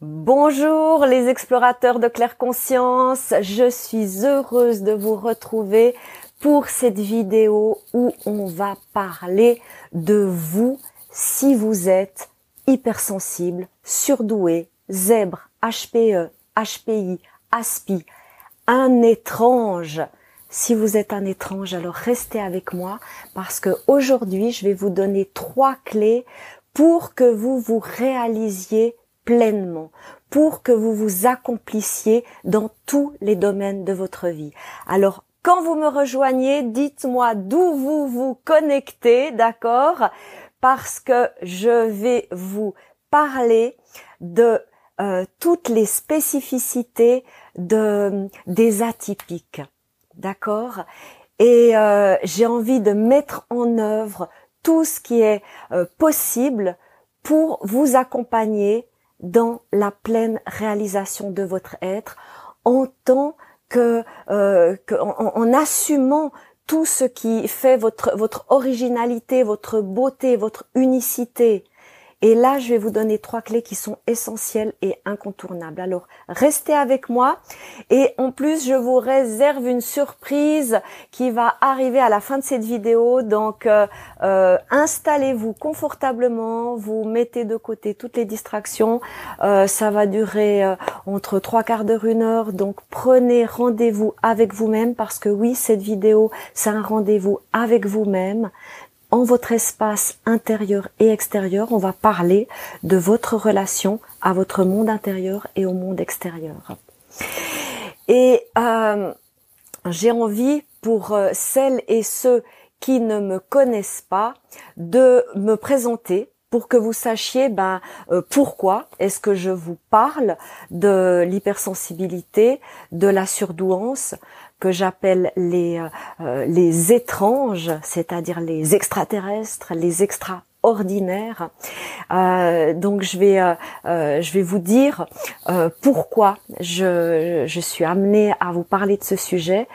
Bonjour les explorateurs de claire conscience, je suis heureuse de vous retrouver pour cette vidéo où on va parler de vous si vous êtes hypersensible, surdoué, zèbre, HPE, HPI, ASPI, un étrange. Si vous êtes un étrange, alors restez avec moi parce que aujourd'hui, je vais vous donner trois clés pour que vous vous réalisiez pleinement, pour que vous vous accomplissiez dans tous les domaines de votre vie. Alors, quand vous me rejoignez, dites-moi d'où vous vous connectez, d'accord? Parce que je vais vous parler de euh, toutes les spécificités de des atypiques, d'accord? Et euh, j'ai envie de mettre en œuvre tout ce qui est euh, possible pour vous accompagner dans la pleine réalisation de votre être en tant que, euh, en, assumant tout ce qui fait votre votre originalité, votre beauté, votre unicité. Et là, je vais vous donner trois clés qui sont essentielles et incontournables. Alors, restez avec moi. Et en plus, je vous réserve une surprise qui va arriver à la fin de cette vidéo. Donc, euh, euh, installez-vous confortablement. Vous mettez de côté toutes les distractions. Euh, ça va durer entre trois quarts d'heure, une heure. Donc, prenez rendez-vous avec vous-même parce que oui, cette vidéo, c'est un rendez-vous avec vous-même en votre espace intérieur et extérieur, on va parler de votre relation à votre monde intérieur et au monde extérieur. Et euh, j'ai envie pour euh, celles et ceux qui ne me connaissent pas de me présenter pour que vous sachiez ben, euh, pourquoi est-ce que je vous parle de l'hypersensibilité, de la surdouance, que j'appelle les, euh, euh, les étranges, c'est-à-dire les extraterrestres, les extraordinaires. Euh, donc je vais, euh, je vais vous dire pourquoi je, je suis amenée à vous parler de ce sujet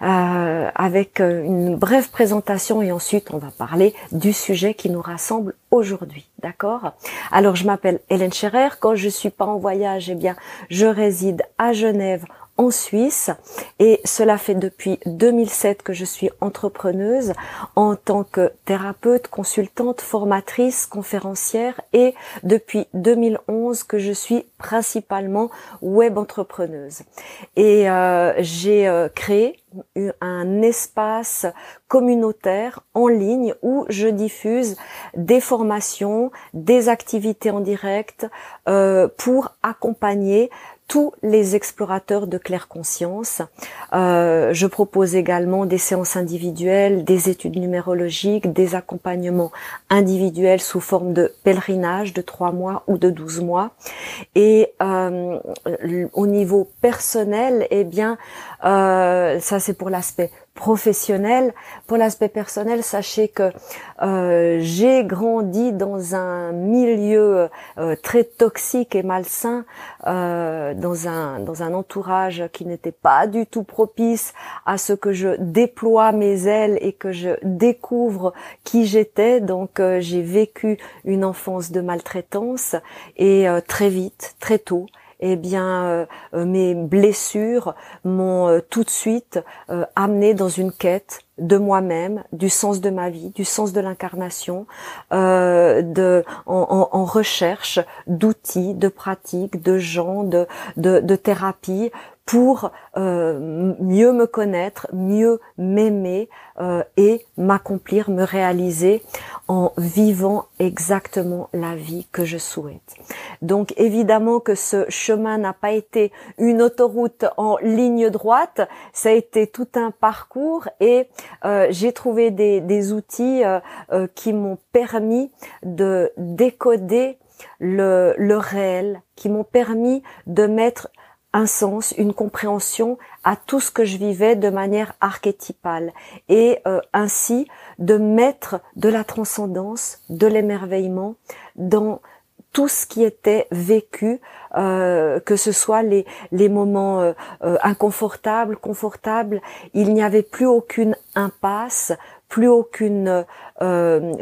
avec une brève présentation et ensuite on va parler du sujet qui nous rassemble aujourd'hui. D'accord? Alors je m'appelle Hélène Scherer. Quand je suis pas en voyage, eh bien je réside à Genève en Suisse et cela fait depuis 2007 que je suis entrepreneuse en tant que thérapeute, consultante, formatrice, conférencière et depuis 2011 que je suis principalement web entrepreneuse. Et euh, j'ai euh, créé un espace communautaire en ligne où je diffuse des formations, des activités en direct euh, pour accompagner tous les explorateurs de claire conscience. Euh, je propose également des séances individuelles, des études numérologiques, des accompagnements individuels sous forme de pèlerinage de trois mois ou de 12 mois. Et euh, au niveau personnel, eh bien, euh, ça c'est pour l'aspect professionnel. Pour l'aspect personnel, sachez que euh, j'ai grandi dans un milieu euh, très toxique et malsain, euh, dans un dans un entourage qui n'était pas du tout propice à ce que je déploie mes ailes et que je découvre qui j'étais. Donc j'ai vécu une enfance de maltraitance et très vite, très tôt, eh bien euh, euh, mes blessures m'ont euh, tout de suite amené dans une quête de moi-même, du sens de ma vie, du sens de l'incarnation, en, recherche d'outils, de pratiques, de gens, de, de, de thérapie pour euh, mieux me connaître, mieux m'aimer euh, et m'accomplir, me réaliser en vivant exactement la vie que je souhaite. Donc évidemment que ce chemin n'a pas été une autoroute en ligne droite, ça a été tout un parcours et euh, j'ai trouvé des, outils qui m'ont permis de décoder le réel, qui m'ont permis de mettre un sens, une compréhension à tout ce que je vivais de manière archétypale et euh, ainsi de mettre de la transcendance, de l'émerveillement dans tout ce qui était vécu, euh, que ce soit les, les moments euh, inconfortables, confortables, il n'y avait plus aucune impasse, plus aucune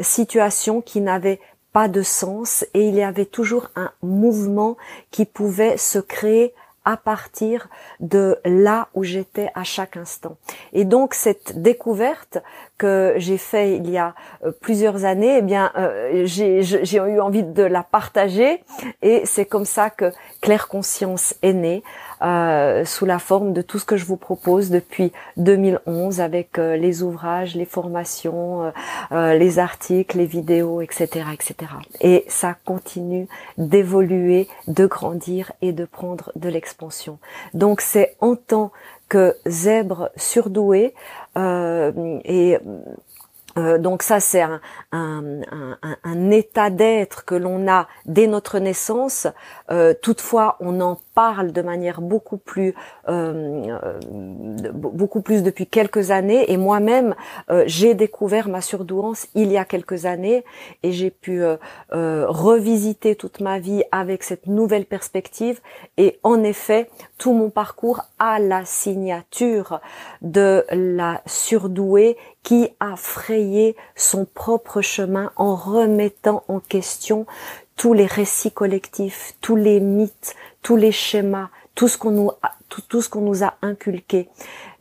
situation qui n'avait pas de sens et il y avait toujours un mouvement qui pouvait se créer à partir de là où j'étais à chaque instant. Et donc cette découverte que j'ai fait il y a euh, plusieurs années, eh bien euh, j'ai eu envie de la partager et c'est comme ça que Claire Conscience est née. Euh, sous la forme de tout ce que je vous propose depuis 2011 avec euh, les ouvrages, les formations, euh, les articles, les vidéos, etc., etc. Et ça continue d'évoluer, de grandir et de prendre de l'expansion. Donc c'est en tant que zèbre surdoué et donc ça, c'est un, un, un, état d'être que l'on a dès notre naissance. toutefois, on en parle de manière beaucoup plus euh, euh, beaucoup plus depuis quelques années. Et moi-même euh, j'ai découvert ma surdouance il y a quelques années et j'ai pu revisiter toute ma vie avec cette nouvelle perspective. Et en effet tout mon parcours a la signature de la surdouée qui a frayé son propre chemin en remettant en question tous les récits collectifs, tous les mythes, tous les schémas, tout ce qu'on nous tout, tout, ce qu'on nous a inculqué.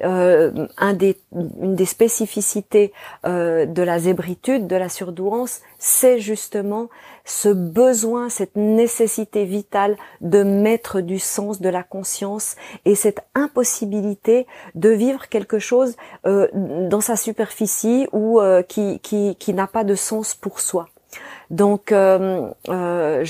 Euh, une des spécificités euh, de la zébritude, de la surdouance, c'est justement ce besoin, cette nécessité vitale de mettre du sens, de la conscience et cette impossibilité de vivre quelque chose euh, dans sa superficie ou qui n'a pas de sens pour soi. Donc, euh, euh,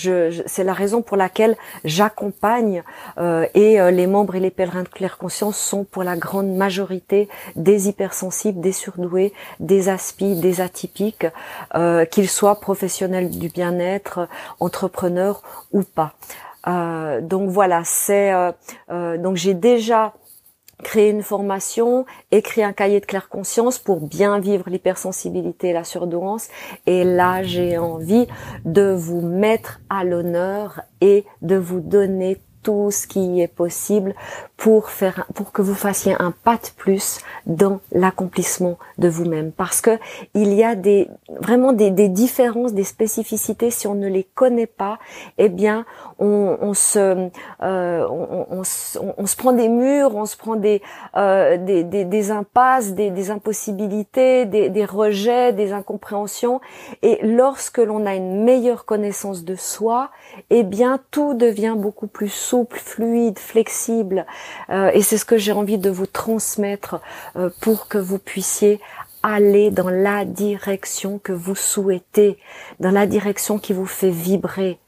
c'est la raison pour laquelle j'accompagne euh, et les membres et les pèlerins de claire conscience sont pour la grande majorité des hypersensibles, des surdoués, des aspis, des atypiques, qu'ils soient professionnels du bien-être, entrepreneurs ou pas. donc voilà, c'est donc j'ai déjà créer une formation, écrire un cahier de claire conscience pour bien vivre l'hypersensibilité et la surdouance. Et là, j'ai envie de vous mettre à l'honneur et de vous donner tout ce qui est possible pour faire, pour que vous fassiez un pas de plus dans l'accomplissement de vous-même. Parce que il y a des, vraiment des, des, différences, des spécificités. Si on ne les connaît pas, eh bien, on, se, euh, on, on, on, se prend des murs, on se prend des, euh, des, impasses, des, impossibilités, des, rejets, des incompréhensions. Et lorsque l'on a une meilleure connaissance de soi, eh bien, tout devient beaucoup plus souple souple, fluide, flexible. Euh, et c'est ce que j'ai envie de vous transmettre euh, pour que vous puissiez aller dans la direction que vous souhaitez, dans la direction qui vous fait vibrer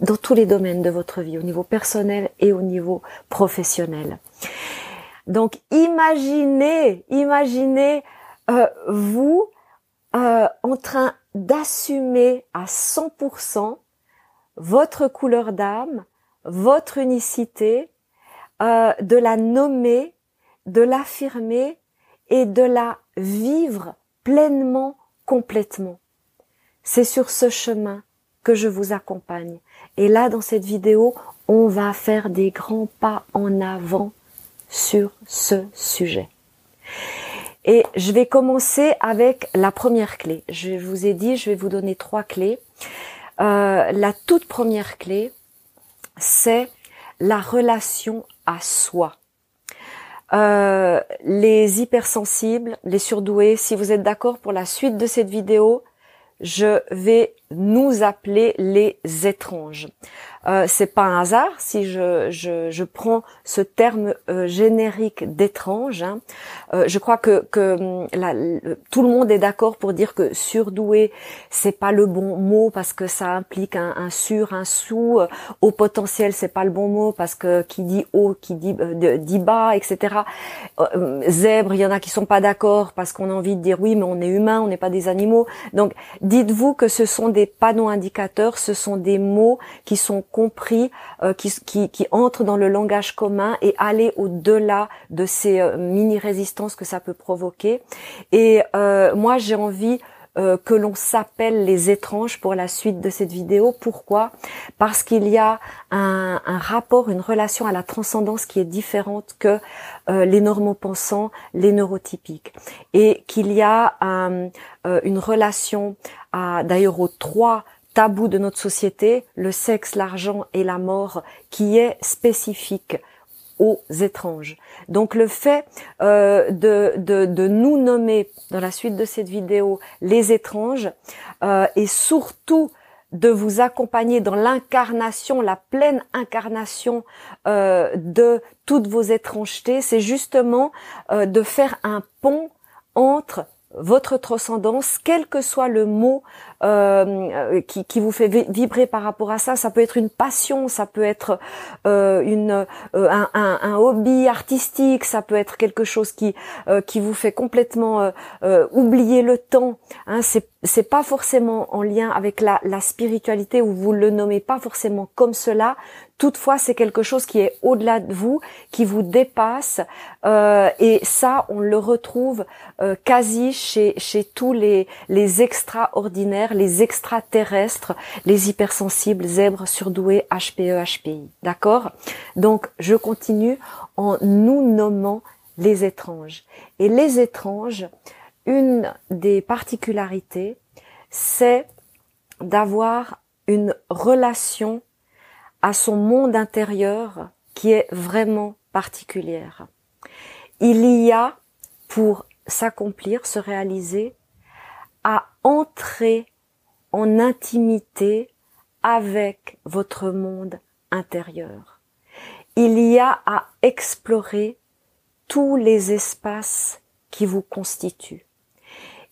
dans tous les domaines de votre vie, au niveau personnel et au niveau professionnel. Donc imaginez, imaginez euh, vous en train d'assumer à 100% votre couleur d'âme, votre unicité, euh, de la nommer, de l'affirmer et de la vivre pleinement, complètement. C'est sur ce chemin que je vous accompagne. Et là, dans cette vidéo, on va faire des grands pas en avant sur ce sujet. Et je vais commencer avec la première clé. Je vous ai dit, je vais vous donner trois clés. Euh, la toute première clé, c'est la relation à soi. Euh, les hypersensibles, les surdoués, si vous êtes d'accord pour la suite de cette vidéo, je vais nous appeler les étranges. Euh, c'est pas un hasard si je, je, je prends ce terme euh, générique d'étrange. Hein. Euh, je crois que, que hum, tout le monde est d'accord pour dire que surdoué c'est pas le bon mot parce que ça implique un, un sur, un sous. au potentiel c'est pas le bon mot parce que qui dit haut, qui dit, dit bas, etc. Hum, zèbre, il y en a qui sont pas d'accord parce qu'on a envie de dire oui mais on est humain, on n'est pas des animaux. Donc dites-vous que ce sont des panneaux indicateurs, ce sont des mots qui sont compris, euh, qui, qui, entrent dans le langage commun et aller au-delà de ces euh, mini-résistances que ça peut provoquer. Et euh, moi, j'ai envie que l'on s'appelle les étranges pour la suite de cette vidéo. Pourquoi? Parce qu'il y a un, rapport, une relation à la transcendance qui est différente que les normopensants, les neurotypiques. Et qu'il y a une relation à d'ailleurs aux trois tabou de notre société, le sexe, l'argent et la mort, qui est spécifique aux étranges. Donc le fait euh, de, de, nous nommer dans la suite de cette vidéo les étranges euh, et surtout de vous accompagner dans l'incarnation, la pleine incarnation euh, de toutes vos étrangetés, c'est justement de faire un pont entre votre transcendance, quel que soit le mot euh, qui, qui, vous fait vibrer par rapport à ça, ça peut être une passion, ça peut être euh, une, euh, un, un, hobby artistique, ça peut être quelque chose qui, euh, qui vous fait complètement euh, oublier le temps. Hein, c'est c'est pas forcément en lien avec la, la spiritualité ou vous le nommez pas forcément comme cela. Toutefois, c'est quelque chose qui est au-delà de vous, qui vous dépasse, euh, et ça, on le retrouve euh, quasi chez, chez tous les, les extraordinaires, les extraterrestres, les hypersensibles, zèbres, surdoués, HPE, HPI. D'accord? Donc, je continue en nous nommant les étranges. Et les étranges, une des particularités, c'est d'avoir une relation à son monde intérieur qui est vraiment particulière. Il y a, pour s'accomplir, se réaliser, à entrer en intimité avec votre monde intérieur. Il y a à explorer tous les espaces qui vous constituent.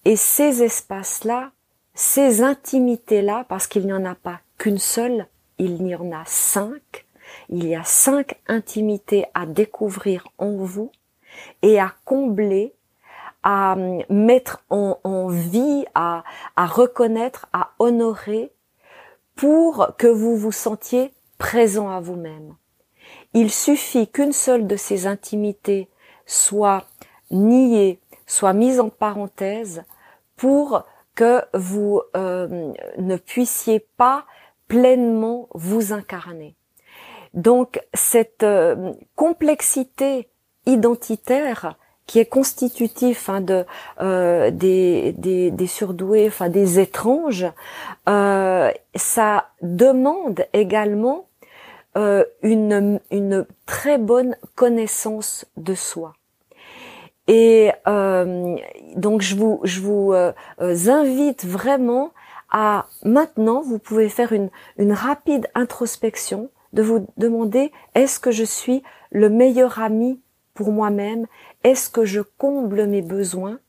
Et ces espaces-là, ces intimités-là, parce qu'il n'y en a pas qu'une seule, il y en a cinq. Il y a cinq intimités à découvrir en vous et à combler, à hum, mettre en, vie, à, reconnaître, à honorer pour que vous vous sentiez présent à vous-même. Il suffit qu'une seule de ces intimités soit niée, soit mise en parenthèse pour que vous euh, ne puissiez pas pleinement vous incarner. Donc cette euh, complexité identitaire qui est constitutif hein, de euh, des, des, surdoués, enfin des étranges, euh, ça demande également une, une très bonne connaissance de soi. Et donc je vous, je vous invite vraiment à maintenant, vous pouvez faire une, une rapide introspection, de vous demander est-ce que je suis le meilleur ami pour moi-même Est-ce que je comble mes besoins?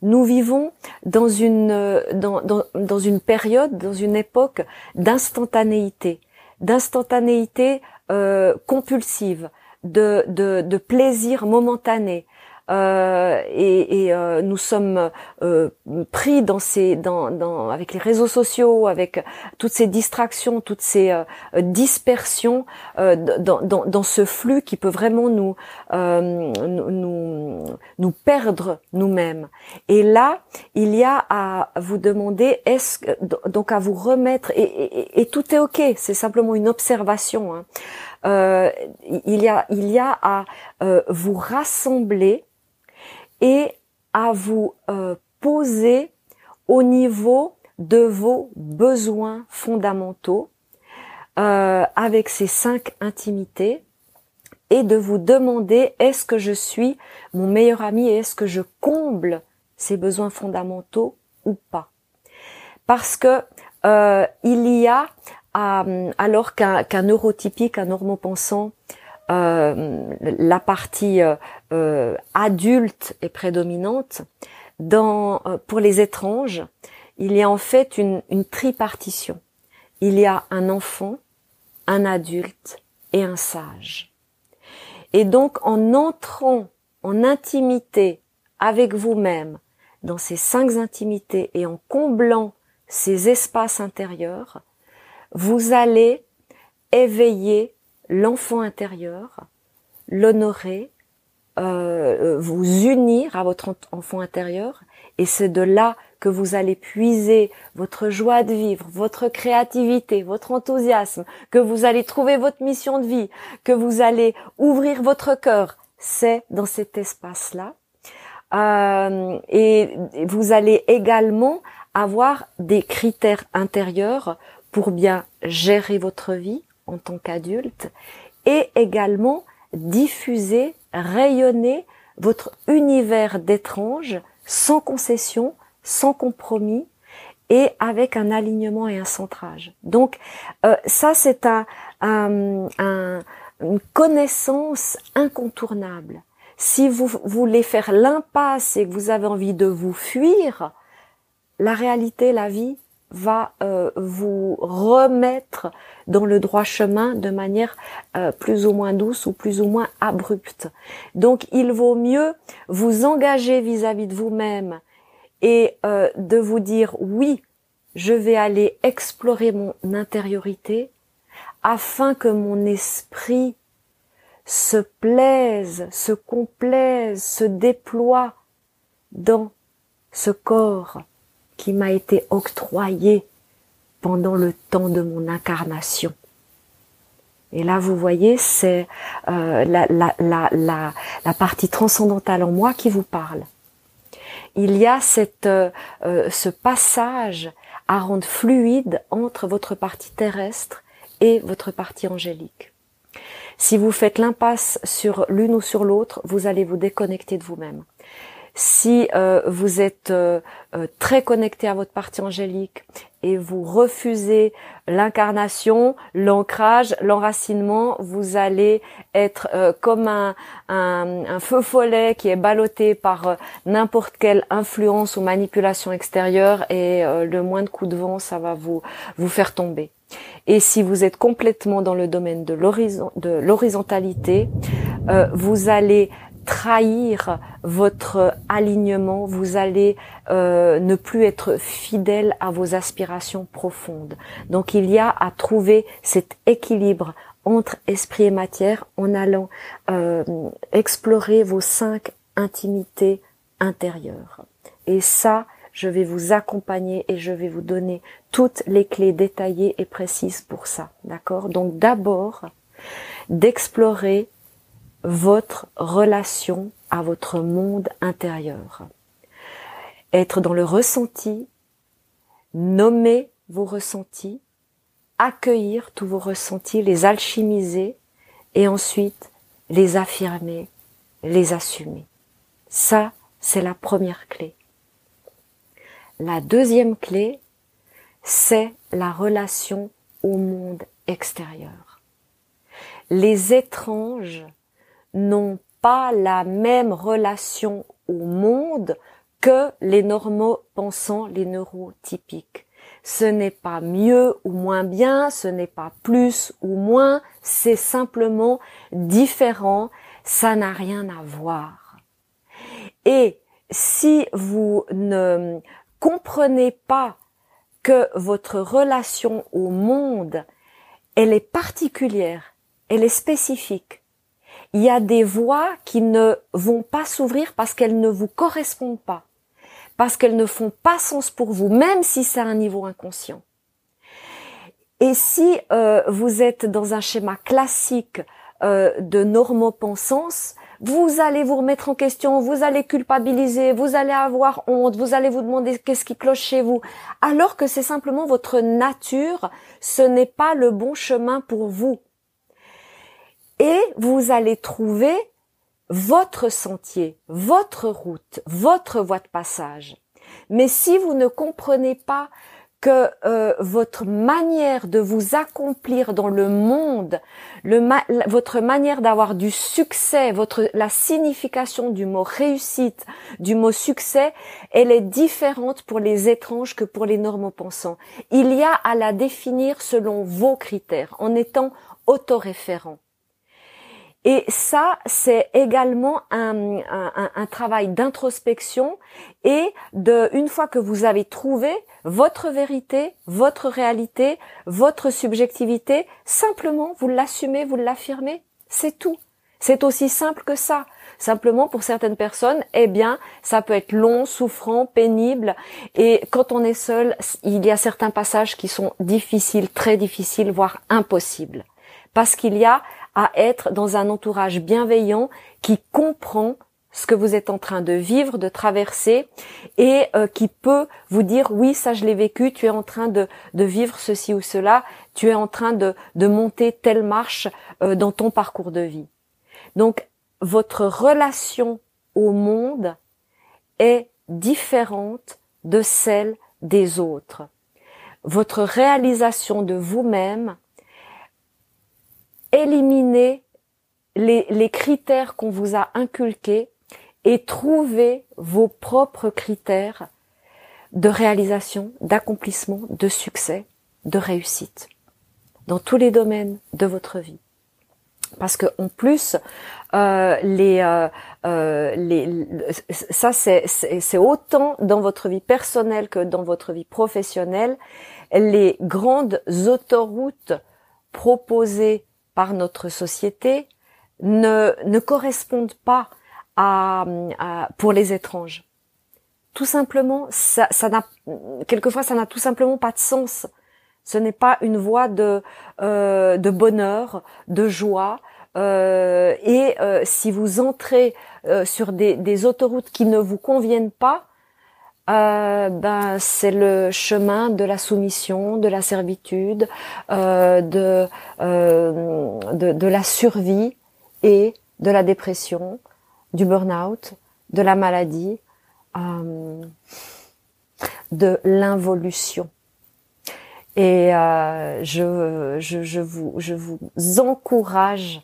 Nous vivons dans une, dans, dans, dans une période, dans une époque d'instantanéité, d'instantanéité euh, compulsive, de, de, de plaisir momentané, euh, et, et euh, nous sommes euh, pris dans ces, dans, dans, avec les réseaux sociaux, avec toutes ces distractions, toutes ces dispersions, dans, dans, dans, ce flux qui peut vraiment nous, nous, nous perdre nous-mêmes. Et là, il y a à vous demander, est-ce donc à vous remettre, et, et, et tout est ok, c'est simplement une observation. Hein. Euh, il y a, il y a à euh, vous rassembler et à vous euh, poser au niveau de vos besoins fondamentaux euh, avec ces cinq intimités et de vous demander est-ce que je suis mon meilleur ami et est-ce que je comble ces besoins fondamentaux ou pas? Parce que euh, il y a alors qu'un neurotypique un normopensant la partie euh, euh, adulte est prédominante. Dans, pour les étranges, il y a en fait une tripartition. Il y a un enfant, un adulte et un sage. Et donc en entrant en intimité avec vous-même dans ces cinq intimités et en comblant ces espaces intérieurs, vous allez éveiller l'enfant intérieur, l'honorer, euh, vous unir à votre enfant intérieur, et c'est de là que vous allez puiser votre joie de vivre, votre créativité, votre enthousiasme, que vous allez trouver votre mission de vie, que vous allez ouvrir votre cœur. C'est dans cet espace-là. Euh, et vous allez également avoir des critères intérieurs pour bien gérer votre vie en tant qu'adulte et également diffuser, rayonner votre univers d'étrange sans concession, sans compromis et avec un alignement et un centrage. Donc euh, ça c'est un, une connaissance incontournable. Si vous voulez faire l'impasse et que vous avez envie de vous fuir, la réalité, la vie va euh, vous remettre dans le droit chemin de manière euh, plus ou moins douce ou plus ou moins abrupte. Donc il vaut mieux vous engager vis-à-vis de vous-même et euh, de vous dire oui, je vais aller explorer mon intériorité afin que mon esprit se plaise, se complaise, se déploie dans ce corps qui m'a été octroyé pendant le temps de mon incarnation. Et là, vous voyez, c'est euh, la, partie transcendantale en moi qui vous parle. Il y a cette, euh, euh, ce passage à rendre fluide entre votre partie terrestre et votre partie angélique. Si vous faites l'impasse sur l'une ou sur l'autre, vous allez vous déconnecter de vous-même. Si euh, vous êtes euh, euh, très connecté à votre partie angélique et vous refusez l'incarnation, l'ancrage, l'enracinement, vous allez être comme un, feu follet qui est ballotté par n'importe quelle influence ou manipulation extérieure et le moindre coup de vent, ça va vous vous faire tomber. Et si vous êtes complètement dans le domaine de l'horizontalité, vous allez trahir votre alignement, vous allez euh, ne plus être fidèle à vos aspirations profondes. Donc il y a à trouver cet équilibre entre esprit et matière en allant euh, explorer vos cinq intimités intérieures. Et ça, je vais vous accompagner et je vais vous donner toutes les clés détaillées et précises pour ça. D'accord? Donc d'abord, d'explorer votre relation à votre monde intérieur. Être dans le ressenti, nommer vos ressentis, accueillir tous vos ressentis, les alchimiser et ensuite les affirmer, les assumer. Ça, c'est la première clé. La deuxième clé, c'est la relation au monde extérieur. Les étranges n'ont pas la même relation au monde que les normaux pensants, les neurotypiques. Ce n'est pas mieux ou moins bien, ce n'est pas plus ou moins, c'est simplement différent, ça n'a rien à voir. Et si vous ne comprenez pas que votre relation au monde, elle est particulière, elle est spécifique, il y a des voies qui ne vont pas s'ouvrir parce qu'elles ne vous correspondent pas, parce qu'elles ne font pas sens pour vous, même si c'est un niveau inconscient. Et si euh, vous êtes dans un schéma classique euh, de normopensance, vous allez vous remettre en question, vous allez culpabiliser, vous allez avoir honte, vous allez vous demander qu'est-ce qui cloche chez vous, alors que c'est simplement votre nature, ce n'est pas le bon chemin pour vous et vous allez trouver votre sentier, votre route, votre voie de passage. Mais si vous ne comprenez pas que euh, votre manière de vous accomplir dans le monde, votre manière d'avoir du succès, votre la signification du mot réussite, du mot succès, elle est différente pour les étranges que pour les normopensants. Il y a à la définir selon vos critères, en étant autoréférent. Et ça, c'est également un, un, travail d'introspection et de, une fois que vous avez trouvé votre vérité, votre réalité, votre subjectivité, simplement vous l'assumez, vous l'affirmez, c'est tout. C'est aussi simple que ça. Simplement, pour certaines personnes, eh bien, ça peut être long, souffrant, pénible. Et quand on est seul, il y a certains passages qui sont difficiles, très difficiles, voire impossibles. Parce qu'il y a à être dans un entourage bienveillant qui comprend ce que vous êtes en train de vivre, de traverser, et euh, qui peut vous dire oui, ça je l'ai vécu, tu es en train de, de, vivre ceci ou cela, tu es en train de, de monter telle marche euh, dans ton parcours de vie. Donc votre relation au monde est différente de celle des autres. Votre réalisation de vous-même, éliminez les, les critères qu'on vous a inculqués et trouvez vos propres critères de réalisation, d'accomplissement, de succès, de réussite dans tous les domaines de votre vie. Parce que en plus, euh, les, euh, euh les, ça c'est autant dans votre vie personnelle que dans votre vie professionnelle. Les grandes autoroutes proposées par notre société ne, ne correspondent pas à, pour les étranges. Tout simplement, ça, n'a quelquefois ça n'a tout simplement pas de sens. Ce n'est pas une voie de euh, de bonheur, de joie. Euh, et euh, si vous entrez sur des, autoroutes qui ne vous conviennent pas, euh, ben c'est le chemin de la soumission, de la servitude, de, de, de la survie et de la dépression, du burn-out, de la maladie, euh, de l'involution. Et euh, je vous encourage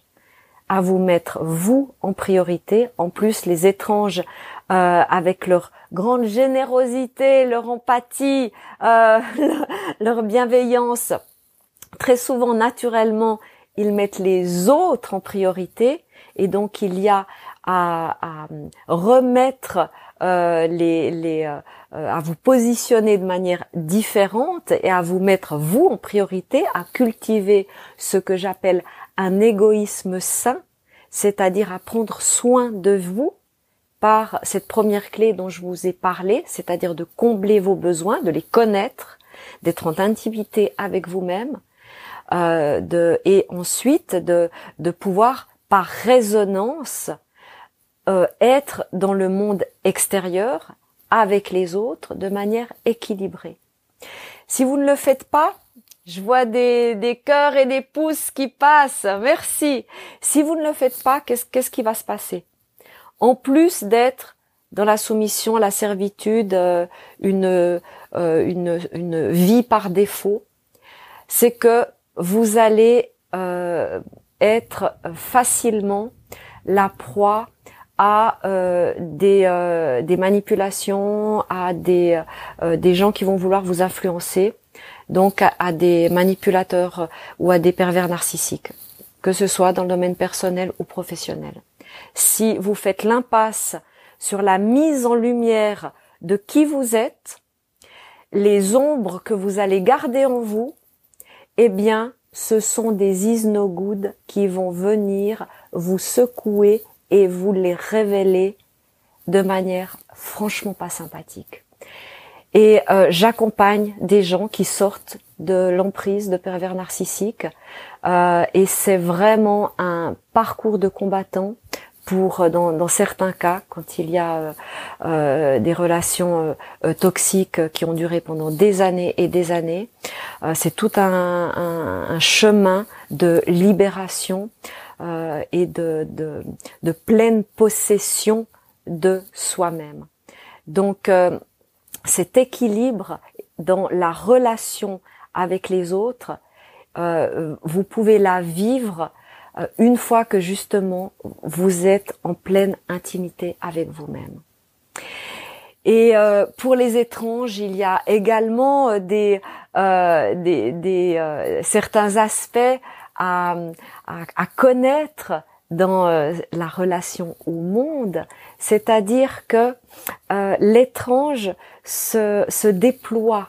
à vous mettre vous en priorité. En plus, les étranges, euh, avec leur grande générosité, leur empathie, euh, leur bienveillance, très souvent naturellement, ils mettent les autres en priorité. Et donc, il y a à, à remettre euh, les, les euh, à vous positionner de manière différente et à vous mettre vous en priorité, à cultiver ce que j'appelle un égoïsme sain, c'est-à-dire à prendre soin de vous par cette première clé dont je vous ai parlé, c'est-à-dire de combler vos besoins, de les connaître, d'être en intimité avec vous-même, euh, et ensuite de, de pouvoir par résonance euh, être dans le monde extérieur avec les autres de manière équilibrée. Si vous ne le faites pas, je vois des, des cœurs et des pouces qui passent. Merci. Si vous ne le faites pas, qu'est-ce, qu'est-ce qui va se passer? En plus d'être dans la soumission, la servitude, euh, une, euh, une, une vie par défaut, c'est que vous allez euh, être facilement la proie à euh, des, euh, des, manipulations, à des, euh, des gens qui vont vouloir vous influencer, donc à, des manipulateurs ou à des pervers narcissiques, que ce soit dans le domaine personnel ou professionnel. Si vous faites l'impasse sur la mise en lumière de qui vous êtes, les ombres que vous allez garder en vous, eh bien, ce sont des is no good qui vont venir vous secouer et vous les révéler de manière franchement pas sympathique. Et euh, j'accompagne des gens qui sortent de l'emprise de pervers narcissiques euh, et c'est vraiment un parcours de combattant pour euh, dans, dans, certains cas quand il y a euh, euh des relations euh, toxiques qui ont duré pendant des années et des années c'est tout un, un, un, chemin de libération euh, et de, de, de, pleine possession de soi-même. Donc euh, cet équilibre dans la relation avec les autres, euh, vous pouvez la vivre euh, une fois que justement vous êtes en pleine intimité avec vous-même. Et euh, pour les étranges, il y a également des, euh, des, des certains aspects à, connaître dans euh, la relation au monde, c'est-à-dire que euh, l'étrange se, se déploie.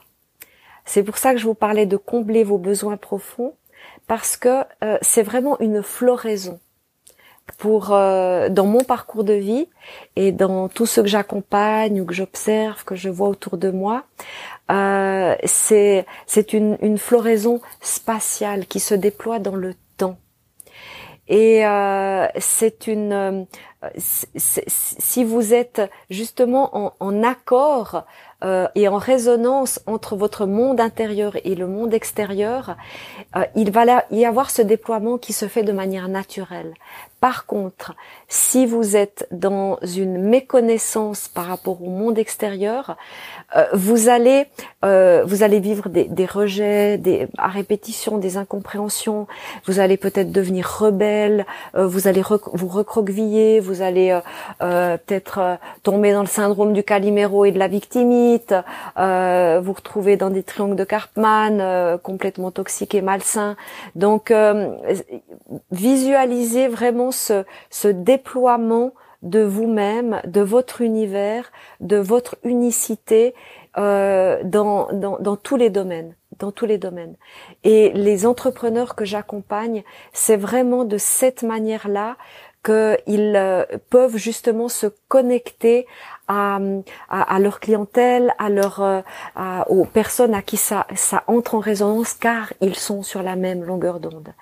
C'est pour ça que je vous parlais de combler vos besoins profonds, parce que euh, c'est vraiment une floraison. Pour dans mon parcours de vie et dans tout ce que j'accompagne ou que j'observe, que je vois autour de moi, euh, c'est c'est une, une floraison spatiale qui se déploie dans le temps. Et euh, c'est une si vous êtes justement en, en accord euh, et en résonance entre votre monde intérieur et le monde extérieur, euh, il va y avoir ce déploiement qui se fait de manière naturelle. Par contre, si vous êtes dans une méconnaissance par rapport au monde extérieur, euh, vous allez euh, vous allez vivre des, des, rejets, des à répétition, des incompréhensions. Vous allez peut-être devenir rebelle. Euh, vous allez vous recroqueviller. Vous allez peut-être tomber dans le syndrome du caliméro et de la victimite. vous retrouver dans des triangles de Karpman complètement toxiques et malsains. Donc visualisez vraiment ce, déploiement de vous-même, de votre univers, de votre unicité euh, dans, dans, dans tous les domaines dans tous les domaines. Et les entrepreneurs que j'accompagne, c'est vraiment de cette manière-là qu'ils euh, peuvent justement se connecter à, à, leur clientèle, à leur, euh, aux personnes à qui ça, ça entre en résonance, car ils sont sur la même longueur d'onde.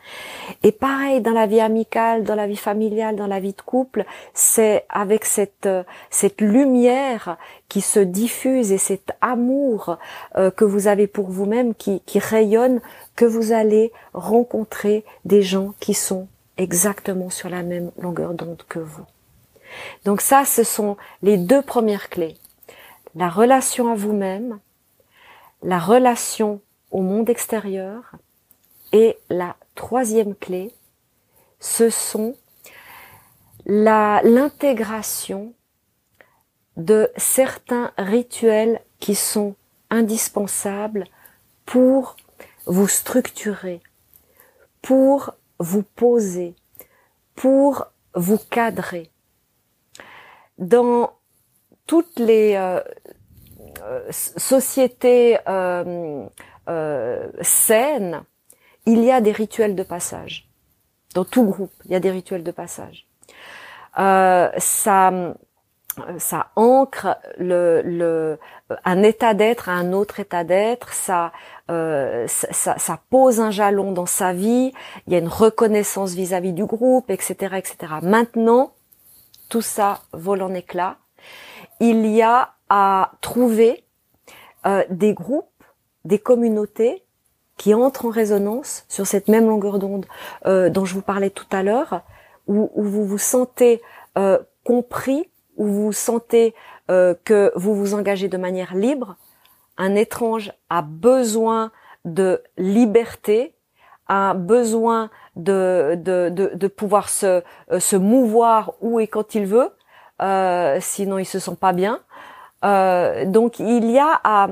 Et pareil dans la vie amicale, dans la vie familiale, dans la vie de couple, c'est avec cette euh, cette lumière qui se diffuse et cet amour euh, que vous avez pour vous-même qui, qui rayonne que vous allez rencontrer des gens qui sont exactement sur la même longueur d'onde que vous. Donc ça, ce sont les deux premières clés. La relation à vous-même, la relation au monde extérieur et la troisième clé, ce sont l'intégration de certains rituels qui sont indispensables pour vous structurer, pour vous poser, pour vous cadrer dans toutes les euh, euh, sociétés euh, saines, il y a des rituels de passage. Dans tout groupe, il y a des rituels de passage. ça, ça ancre le, le, un état d'être à un autre état d'être. Ça, ça, ça, pose un jalon dans sa vie. Il y a une reconnaissance vis-à-vis -vis du groupe, etc., etc. Maintenant, tout ça vole en éclats. Il y a à trouver euh, des groupes, des communautés qui entrent en résonance sur cette même longueur d'onde euh, dont je vous parlais tout à l'heure, où, vous vous sentez euh, compris, où vous sentez que vous vous engagez de manière libre. Un étrange a besoin de liberté, a besoin de, de, de, de pouvoir se, euh, se mouvoir où et quand il veut, euh, sinon il se sent pas bien. Euh, donc il y a à,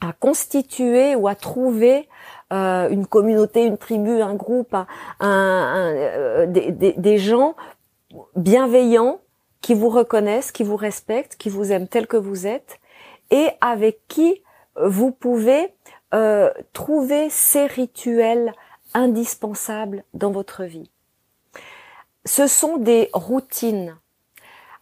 à constituer ou à trouver euh, une communauté, une tribu, un groupe, un, un, euh, des, des, des, gens bienveillants qui vous reconnaissent, qui vous respectent, qui vous aiment tel que vous êtes et avec qui vous pouvez euh, trouver ces rituels indispensables dans votre vie. Ce sont des routines.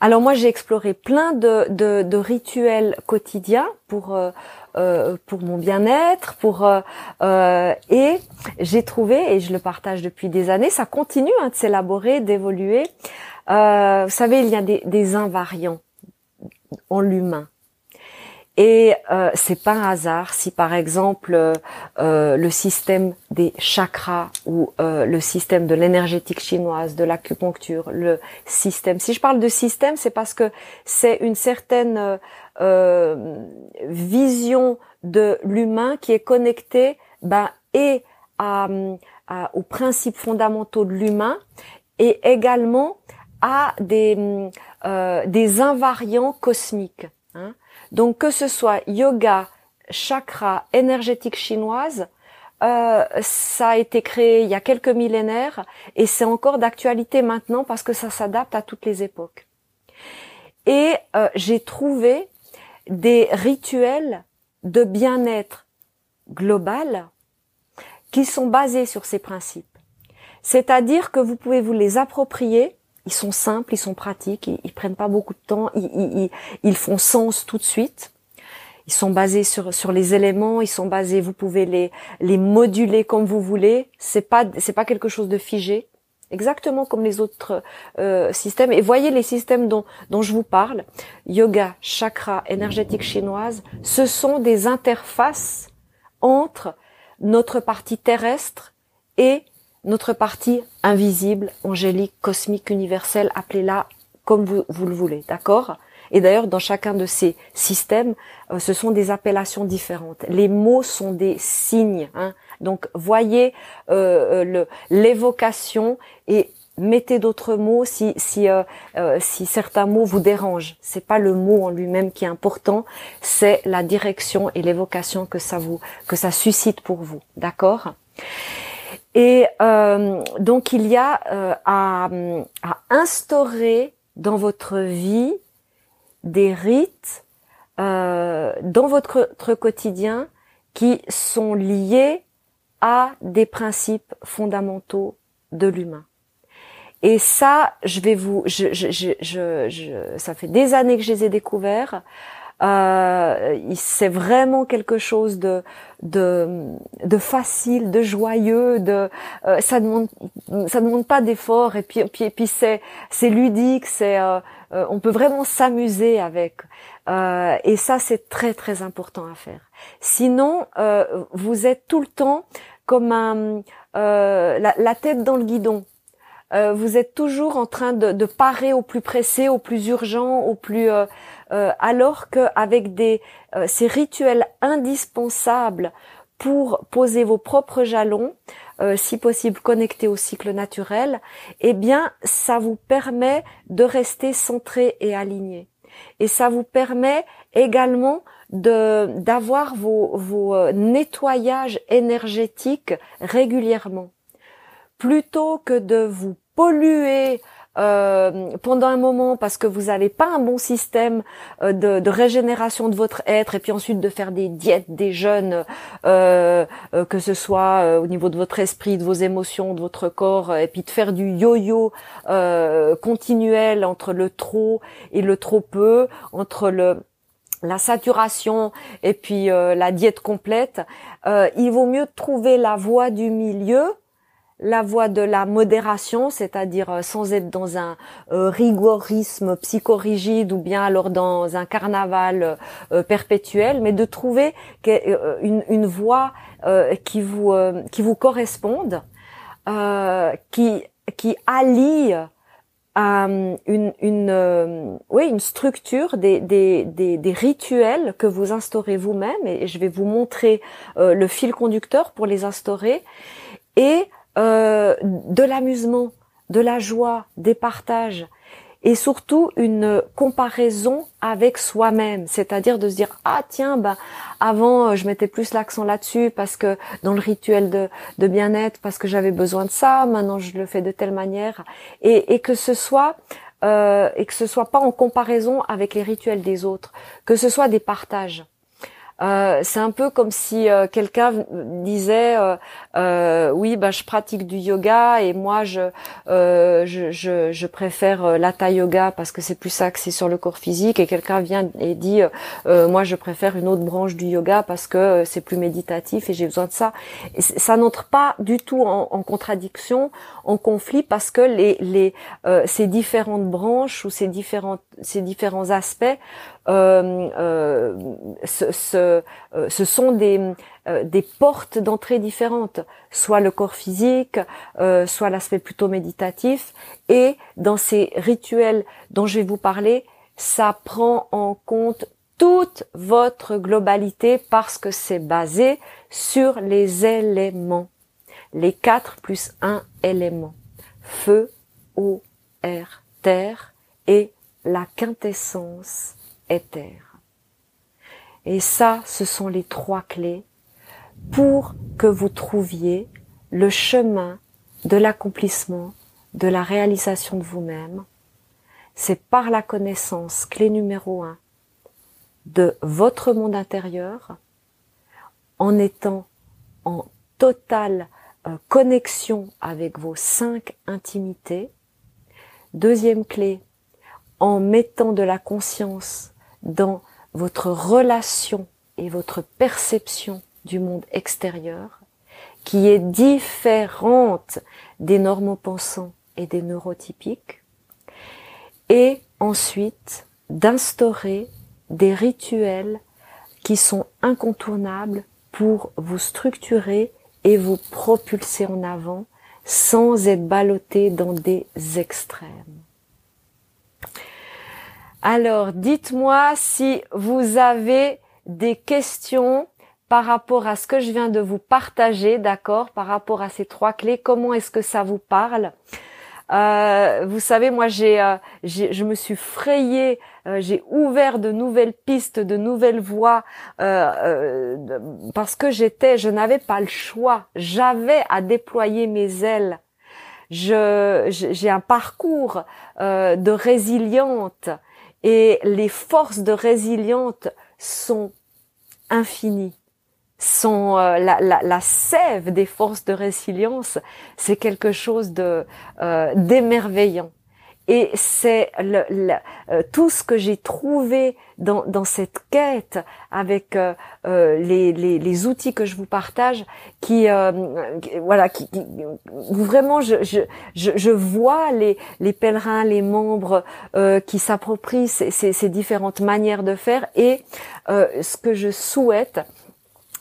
Alors moi j'ai exploré plein de, de, rituels quotidiens pour euh, euh, pour mon bien-être, pour euh, et j'ai trouvé et je le partage depuis des années, ça continue hein, de s'élaborer, d'évoluer. vous savez il y a des, des invariants en l'humain. Et euh, c'est pas un hasard si par exemple euh, euh, le système des chakras ou euh, le système de l'énergétique chinoise, de l'acupuncture, le système. Si je parle de système, c'est parce que c'est une certaine vision de l'humain qui est connectée ben, et à, aux principes fondamentaux de l'humain et également à des, des invariants cosmiques. Hein. Donc que ce soit yoga, chakra, énergétique chinoise, euh, ça a été créé il y a quelques millénaires et c'est encore d'actualité maintenant parce que ça s'adapte à toutes les époques. Et euh, j'ai trouvé des rituels de bien-être global qui sont basés sur ces principes. C'est-à-dire que vous pouvez vous les approprier ils sont simples, ils sont pratiques, ils, prennent pas beaucoup de temps, ils, ils, font sens tout de suite. Ils sont basés sur sur les éléments, ils sont basés, vous pouvez les les moduler comme vous voulez. C'est pas c'est pas quelque chose de figé. exactement comme les autres euh, systèmes. Et voyez les systèmes dont, dont je vous parle, yoga, chakra, énergétique chinoise, ce sont des interfaces entre notre partie terrestre et notre partie invisible, angélique, cosmique, universelle, appelez-la comme vous, vous le voulez, d'accord? Et d'ailleurs, dans chacun de ces systèmes, euh, ce sont des appellations différentes. Les mots sont des signes. Hein Donc, voyez euh, euh l'évocation et mettez d'autres mots si si euh, euh, si certains mots vous dérangent. C'est pas le mot en lui-même qui est important, c'est la direction et l'évocation que ça vous que ça suscite pour vous. D'accord? Et euh, donc il y a euh, à, instaurer dans votre vie des rites euh, dans votre, quotidien qui sont liés à des principes fondamentaux de l'humain. Et ça, je vais vous, ça fait des années que je les ai découverts. Euh, c'est vraiment quelque chose de, de, de facile, de joyeux, de euh, ça demande ça demande pas d'effort et puis puis, puis c'est c'est ludique, c'est euh, euh on peut vraiment s'amuser avec euh, et ça c'est très très important à faire. Sinon euh, vous êtes tout le temps comme un la, la tête dans le guidon. Vous êtes toujours en train de, de, parer au plus pressé, au plus urgent, au plus euh, euh, alors qu'avec des ces rituels indispensables pour poser vos propres jalons, si possible connectés au cycle naturel, eh bien ça vous permet de rester centré et aligné. Et ça vous permet également de d'avoir vos, vos nettoyages énergétiques régulièrement plutôt que de vous polluer euh, pendant un moment parce que vous n'avez pas un bon système euh, de, de, régénération de votre être et puis ensuite de faire des diètes, des jeûnes, euh, euh que ce soit au niveau de votre esprit, de vos émotions, de votre corps, et puis de faire du yo-yo continuel entre le trop et le trop peu, entre le la saturation et puis la diète complète, il vaut mieux trouver la voie du milieu la voie de la modération, c'est-à-dire euh, sans être dans un euh, rigorisme psychorigide ou bien alors dans un carnaval euh, perpétuel, mais de trouver une, une voie qui vous qui vous corresponde, qui qui allie une, une oui une structure des, des, des, des, rituels que vous instaurez vous-même et je vais vous montrer le fil conducteur pour les instaurer et euh, de l'amusement, de la joie, des partages et surtout une comparaison avec soi-même, c'est-à-dire de se dire ah tiens bah avant euh, je mettais plus l'accent là-dessus parce que dans le rituel de, de bien-être parce que j'avais besoin de ça, maintenant je le fais de telle manière et, et que ce soit euh, et que ce soit pas en comparaison avec les rituels des autres, que ce soit des partages. Euh, c'est un peu comme si euh, quelqu'un disait euh, euh, oui bah je pratique du yoga et moi je je, je, je, préfère l'hatha yoga parce que c'est plus axé sur le corps physique et quelqu'un vient et dit moi je préfère une autre branche du yoga parce que c'est plus méditatif et j'ai besoin de ça. Et ça n'entre pas du tout en, contradiction en conflit parce que les les ces différentes branches ou ces différentes ces différents aspects euh, euh, ce, ce, euh, ce, sont des, des portes d'entrée différentes, soit le corps physique, soit l'aspect plutôt méditatif. Et dans ces rituels dont je vais vous parler, ça prend en compte toute votre globalité parce que c'est basé sur les éléments. Les quatre plus un élément. Feu, eau, air, terre et la quintessence éther. Et ça, ce sont les trois clés pour que vous trouviez le chemin de l'accomplissement, de la réalisation de vous-même. C'est par la connaissance, clé numéro un, de votre monde intérieur, en étant en totale euh, connexion avec vos cinq intimités. Deuxième clé, en mettant de la conscience dans votre relation et votre perception du monde extérieur, qui est différente des normaux pensants et des neurotypiques. Et ensuite, d'instaurer des rituels qui sont incontournables pour vous structurer et vous propulser en avant sans être ballotté dans des extrêmes. Alors, dites-moi si vous avez des questions par rapport à ce que je viens de vous partager, d'accord, par rapport à ces trois clés, comment est-ce que ça vous parle? Euh, vous savez, moi, j'ai, euh, je me suis frayé, euh, j'ai ouvert de nouvelles pistes, de nouvelles voies, parce que j'étais, je n'avais pas le choix. J'avais à déployer mes ailes. Je, j'ai un parcours de résiliente et les forces de résiliente sont infinies sont euh, la, la, la, sève des forces de résilience, c'est quelque chose de euh, d'émerveillant. Et c'est le, euh, tout ce que j'ai trouvé dans, dans cette quête avec euh, les, les, les, outils que je vous partage, qui voilà, qui, vraiment je, je, je, vois les, les pèlerins, les membres qui s'approprient ces, ces, ces, différentes manières de faire. Et ce que je souhaite,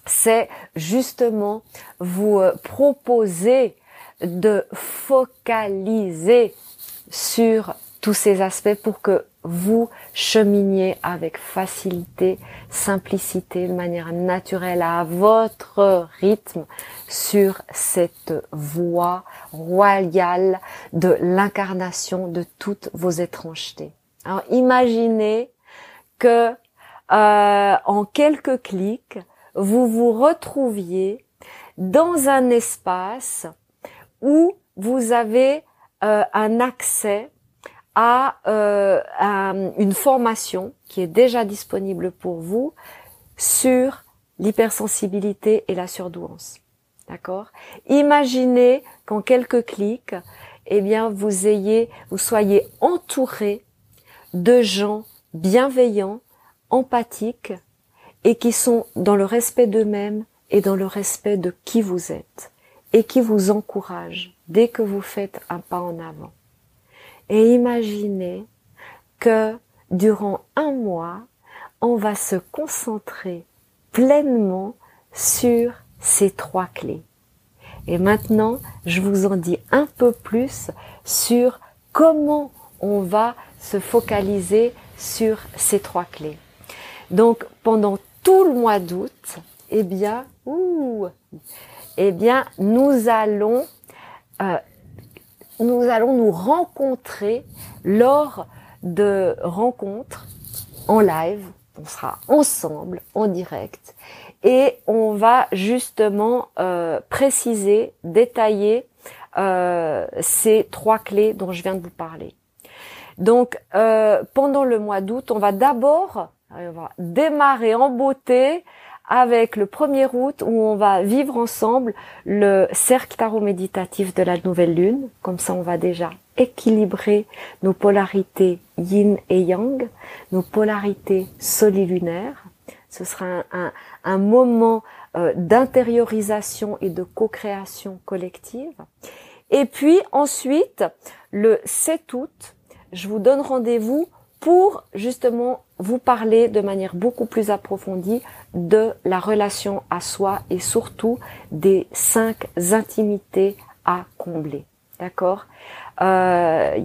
c'est justement vous euh, proposer de focaliser sur tous ces aspects pour que vous cheminiez avec facilité, simplicité, de manière naturelle, à votre rythme, sur cette voie royale de l'incarnation de toutes vos étrangetés. Alors imaginez que euh, en quelques clics, vous vous retrouviez dans un espace où vous avez euh, un accès à, euh, une formation qui est déjà disponible pour vous sur l'hypersensibilité et la surdouance. D'accord? Imaginez qu'en quelques clics, eh bien, vous ayez, vous soyez entouré de gens bienveillants, empathiques, et qui sont dans le respect d'eux-mêmes et dans le respect de qui vous êtes et qui vous encouragent dès que vous faites un pas en avant. Et imaginez que durant un mois, on va se concentrer pleinement sur ces trois clés. Et maintenant, je vous en dis un peu plus sur comment on va se focaliser sur ces trois clés. Donc, pendant tout le mois d'août, eh bien, ouh, eh bien, nous allons, euh, nous allons nous rencontrer lors de rencontres en live. On sera ensemble, en direct, et on va justement euh, préciser, détailler euh, ces trois clés dont je viens de vous parler. Donc, pendant le mois d'août, on va d'abord on va démarrer en beauté avec le 1er août où on va vivre ensemble le cercle tarot méditatif de la nouvelle lune. Comme ça, on va déjà équilibrer nos polarités yin et yang, nos polarités solilunaires. Ce sera un, moment euh, d'intériorisation et de co-création collective. Et puis ensuite, le 7 août, je vous donne rendez-vous pour justement vous parler de manière beaucoup plus approfondie de la relation à soi et surtout des cinq intimités à combler. D'accord euh,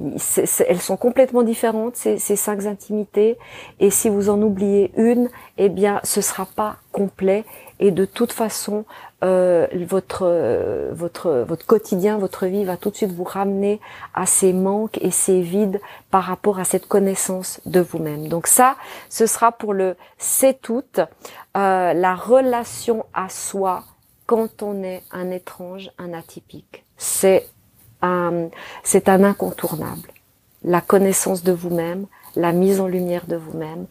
Elles sont complètement différentes ces, ces, cinq intimités et si vous en oubliez une, eh bien ce sera pas complet et de toute façon euh, votre euh, votre votre quotidien, votre vie va tout de suite vous ramener à ces manques et ces vides par rapport à cette connaissance de vous-même. Donc ça, ce sera pour le 7 août, euh, la relation à soi quand on est un étrange, un atypique. C'est un c'est un incontournable. La connaissance de vous-même, la mise en lumière de vous-même.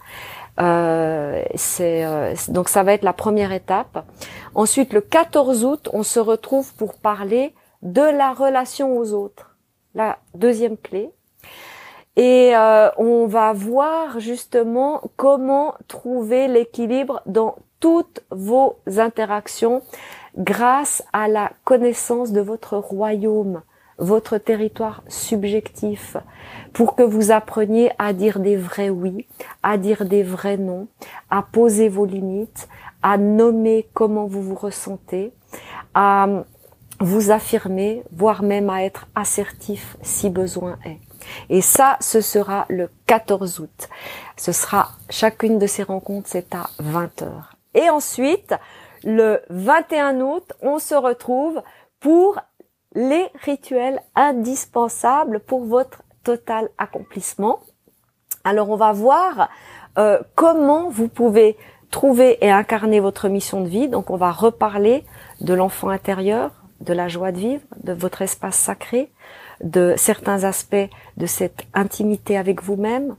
Euh, c'est euh, donc ça va être la première étape. Ensuite, le 14 août, on se retrouve pour parler de la relation aux autres, la deuxième clé. Et euh, on va voir justement comment trouver l'équilibre dans toutes vos interactions grâce à la connaissance de votre royaume votre territoire subjectif pour que vous appreniez à dire des vrais oui, à dire des vrais non, à poser vos limites, à nommer comment vous vous ressentez, à vous affirmer, voire même à être assertif si besoin est. Et ça, ce sera le 14 août. Ce sera chacune de ces rencontres, c'est à 20 heures. Et ensuite, le 21 août, on se retrouve pour les rituels indispensables pour votre total accomplissement. Alors on va voir euh, comment vous pouvez trouver et incarner votre mission de vie. Donc on va reparler de l'enfant intérieur, de la joie de vivre, de votre espace sacré, de certains aspects de cette intimité avec vous-même.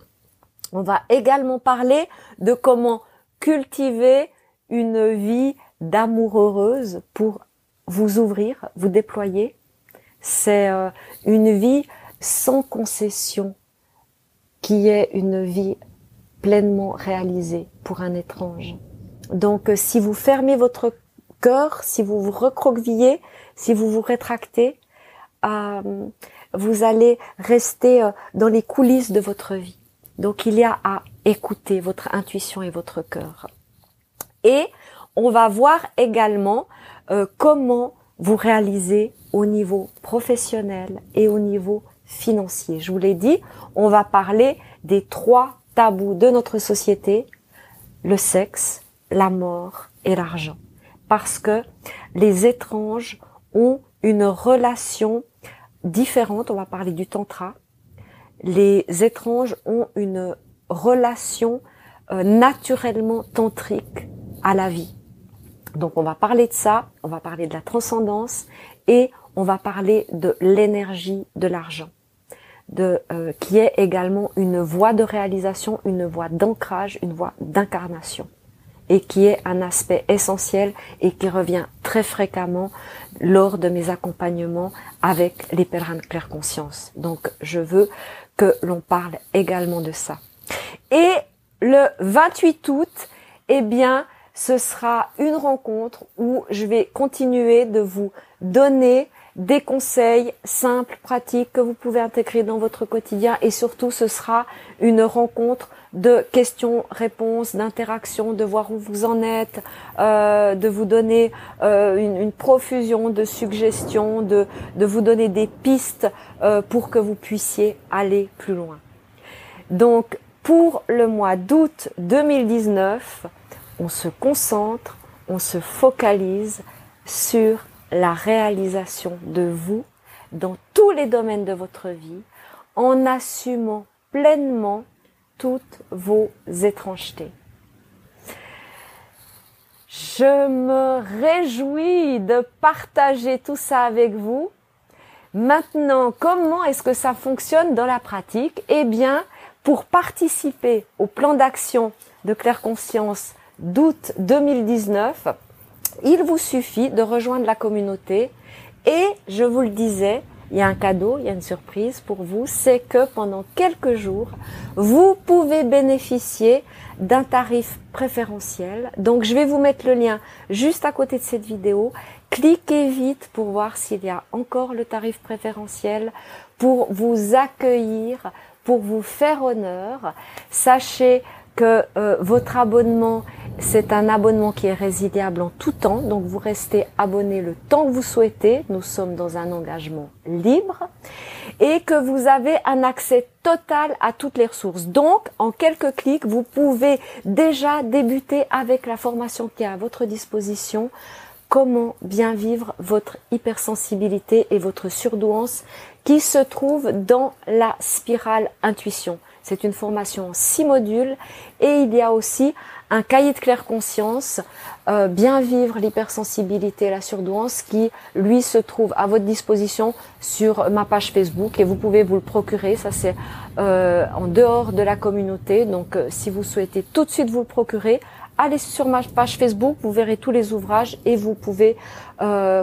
On va également parler de comment cultiver une vie d'amour heureuse pour vous ouvrir, vous déployer. C'est euh, une vie sans concession qui est une vie pleinement réalisée pour un étrange. Donc euh, si vous fermez votre cœur, si vous vous recroquevillez, si vous vous rétractez, euh, vous allez rester euh, dans les coulisses de votre vie. Donc il y a à écouter votre intuition et votre cœur. Et on va voir également euh, comment vous réaliser au niveau professionnel et au niveau financier. Je vous l'ai dit, on va parler des trois tabous de notre société, le sexe, la mort et l'argent. Parce que les étranges ont une relation différente. On va parler du tantra. Les étranges ont une relation euh, naturellement tantrique à la vie. Donc on va parler de ça, on va parler de la transcendance et on va parler de l'énergie de l'argent, de euh, qui est également une voie de réalisation, une voie d'ancrage, une voie d'incarnation et qui est un aspect essentiel et qui revient très fréquemment lors de mes accompagnements avec les pèlerins de claire conscience. Donc je veux que l'on parle également de ça. Et le 28 août, eh bien, ce sera une rencontre où je vais continuer de vous donner des conseils simples, pratiques que vous pouvez intégrer dans votre quotidien et surtout ce sera une rencontre de questions-réponses, d'interaction, de voir où vous en êtes, euh, de vous donner euh, une, profusion de suggestions, de, de vous donner des pistes euh, pour que vous puissiez aller plus loin. Donc pour le mois d'août 2019, on se concentre, on se focalise sur la réalisation de vous dans tous les domaines de votre vie en assumant pleinement toutes vos étrangetés. Je me réjouis de partager tout ça avec vous. Maintenant, comment est-ce que ça fonctionne dans la pratique? Eh bien, pour participer au plan d'action de Claire Conscience d'août 2019, il vous suffit de rejoindre la communauté et, je vous le disais, il y a un cadeau, il y a une surprise pour vous, c'est que pendant quelques jours, vous pouvez bénéficier d'un tarif préférentiel. Donc je vais vous mettre le lien juste à côté de cette vidéo. Cliquez vite pour voir s'il y a encore le tarif préférentiel pour vous accueillir, pour vous faire honneur. Sachez que euh, votre abonnement, c'est un abonnement qui est résiliable en tout temps, donc vous restez abonné le temps que vous souhaitez, nous sommes dans un engagement libre, et que vous avez un accès total à toutes les ressources. Donc, en quelques clics, vous pouvez déjà débuter avec la formation qui est à votre disposition, comment bien vivre votre hypersensibilité et votre surdouance qui se trouve dans la spirale intuition. C'est une formation en six modules et il y a aussi un cahier de claire conscience, euh, bien vivre l'hypersensibilité et la surdouance qui, lui, se trouve à votre disposition sur ma page Facebook et vous pouvez vous le procurer. Ça, c'est euh, en dehors de la communauté. Donc, euh, si vous souhaitez tout de suite vous le procurer, allez sur ma page Facebook, vous verrez tous les ouvrages et vous pouvez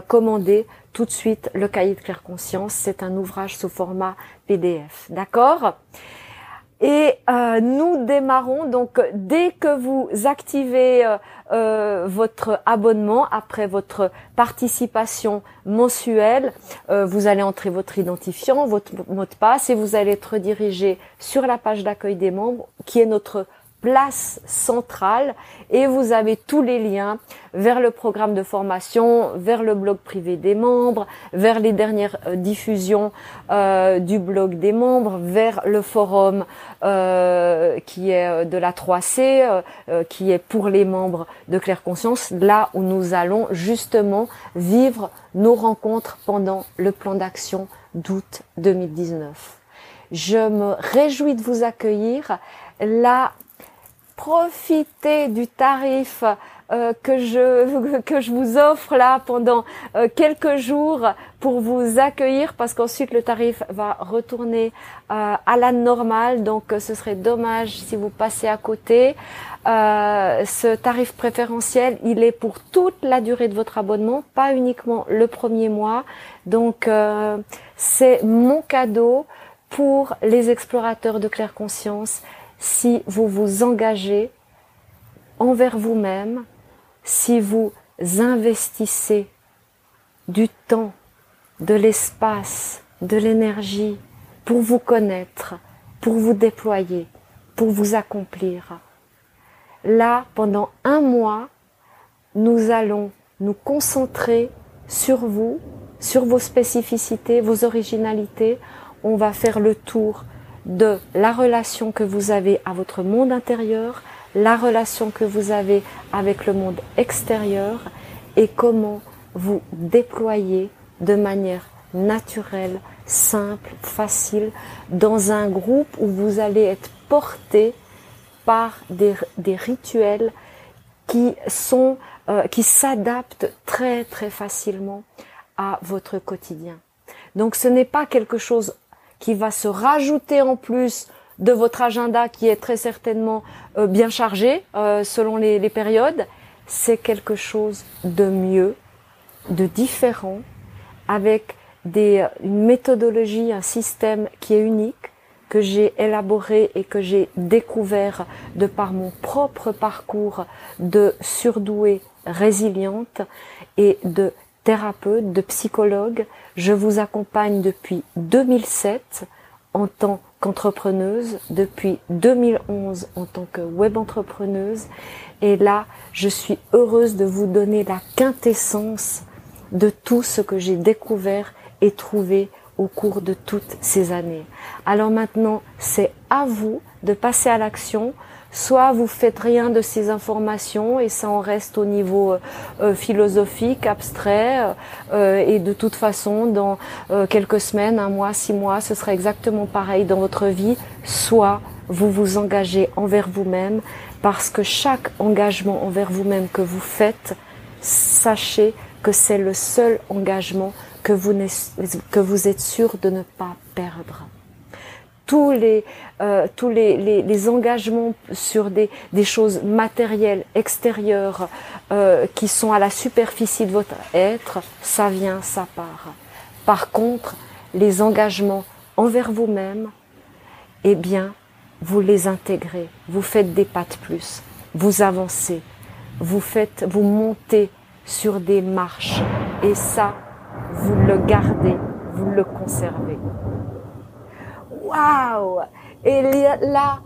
commander tout de suite le cahier de claire conscience. C'est un ouvrage sous format PDF. D'accord? Et euh, nous démarrons donc dès que vous activez euh, euh, votre abonnement après votre participation mensuelle, vous allez entrer votre identifiant, votre mot de passe et vous allez être dirigé sur la page d'accueil des membres qui est notre place centrale et vous avez tous les liens vers le programme de formation, vers le blog privé des membres, vers les dernières euh, diffusions euh, du blog des membres, vers le forum euh, qui est de la 3C, qui est pour les membres de Claire Conscience, là où nous allons justement vivre nos rencontres pendant le plan d'action d'août 2019. Je me réjouis de vous accueillir. Là, profitez du tarif euh, que je que je vous offre là pendant euh, quelques jours pour vous accueillir parce qu'ensuite le tarif va retourner euh, à la normale. Donc ce serait dommage si vous passez à côté. Ce tarif préférentiel il est pour toute la durée de votre abonnement pas uniquement le premier mois. Donc c'est mon cadeau pour les explorateurs de claire conscience si vous vous engagez envers vous-même, si vous investissez du temps, de l'espace, de l'énergie pour vous connaître, pour vous déployer, pour vous accomplir. Là, pendant un mois, nous allons nous concentrer sur vous, sur vos spécificités, vos originalités. On va faire le tour de la relation que vous avez à votre monde intérieur, la relation que vous avez avec le monde extérieur et comment vous déployez de manière naturelle, simple, facile, dans un groupe où vous allez être porté par des, rituels qui sont euh, qui s'adaptent très très facilement à votre quotidien. Donc ce n'est pas quelque chose qui va se rajouter en plus de votre agenda qui est très certainement euh, bien chargé euh, selon les, les périodes, c'est quelque chose de mieux, de différent, avec des, une méthodologie, un système qui est unique, que j'ai élaboré et que j'ai découvert de par mon propre parcours de surdouée résiliente et de thérapeute, de psychologue. Je vous accompagne depuis 2007 en tant qu'entrepreneuse, depuis 2011 en tant que web entrepreneuse. Et là, je suis heureuse de vous donner la quintessence de tout ce que j'ai découvert et trouvé au cours de toutes ces années. Alors maintenant, c'est à vous de passer à l'action soit vous faites rien de ces informations et ça en reste au niveau euh, euh, philosophique, abstrait, euh, et de toute façon, dans quelques semaines, un mois, six mois, ce sera exactement pareil dans votre vie, soit vous vous engagez envers vous-même, parce que chaque engagement envers vous-même que vous faites, sachez que c'est le seul engagement que vous, que vous êtes sûr de ne pas perdre tous les euh, les, engagements sur des, des choses matérielles extérieures euh, qui sont à la superficie de votre être, ça vient, ça part. Par contre, les engagements envers vous-même, eh bien, vous les intégrez, vous faites des pas de plus, vous avancez, vous faites, vous montez sur des marches, et ça, vous le gardez, vous le conservez waouh Et là,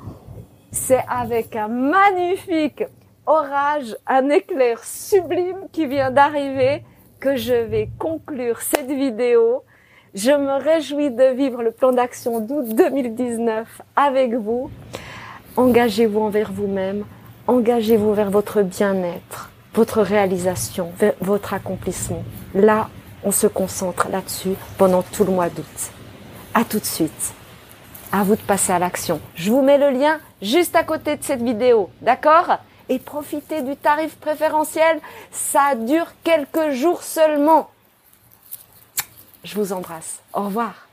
c'est avec un magnifique orage, un éclair sublime qui vient d'arriver que je vais conclure cette vidéo. Je me réjouis de vivre le plan d'action d'août 2019 avec vous. Engagez-vous envers vous-même, engagez-vous vers votre bien-être, votre réalisation, votre accomplissement. Là, on se concentre là-dessus pendant tout le mois d'août. À tout de suite. À vous de passer à l'action. Je vous mets le lien juste à côté de cette vidéo, d'accord? Et profitez du tarif préférentiel, ça dure quelques jours seulement. Je vous embrasse. Au revoir.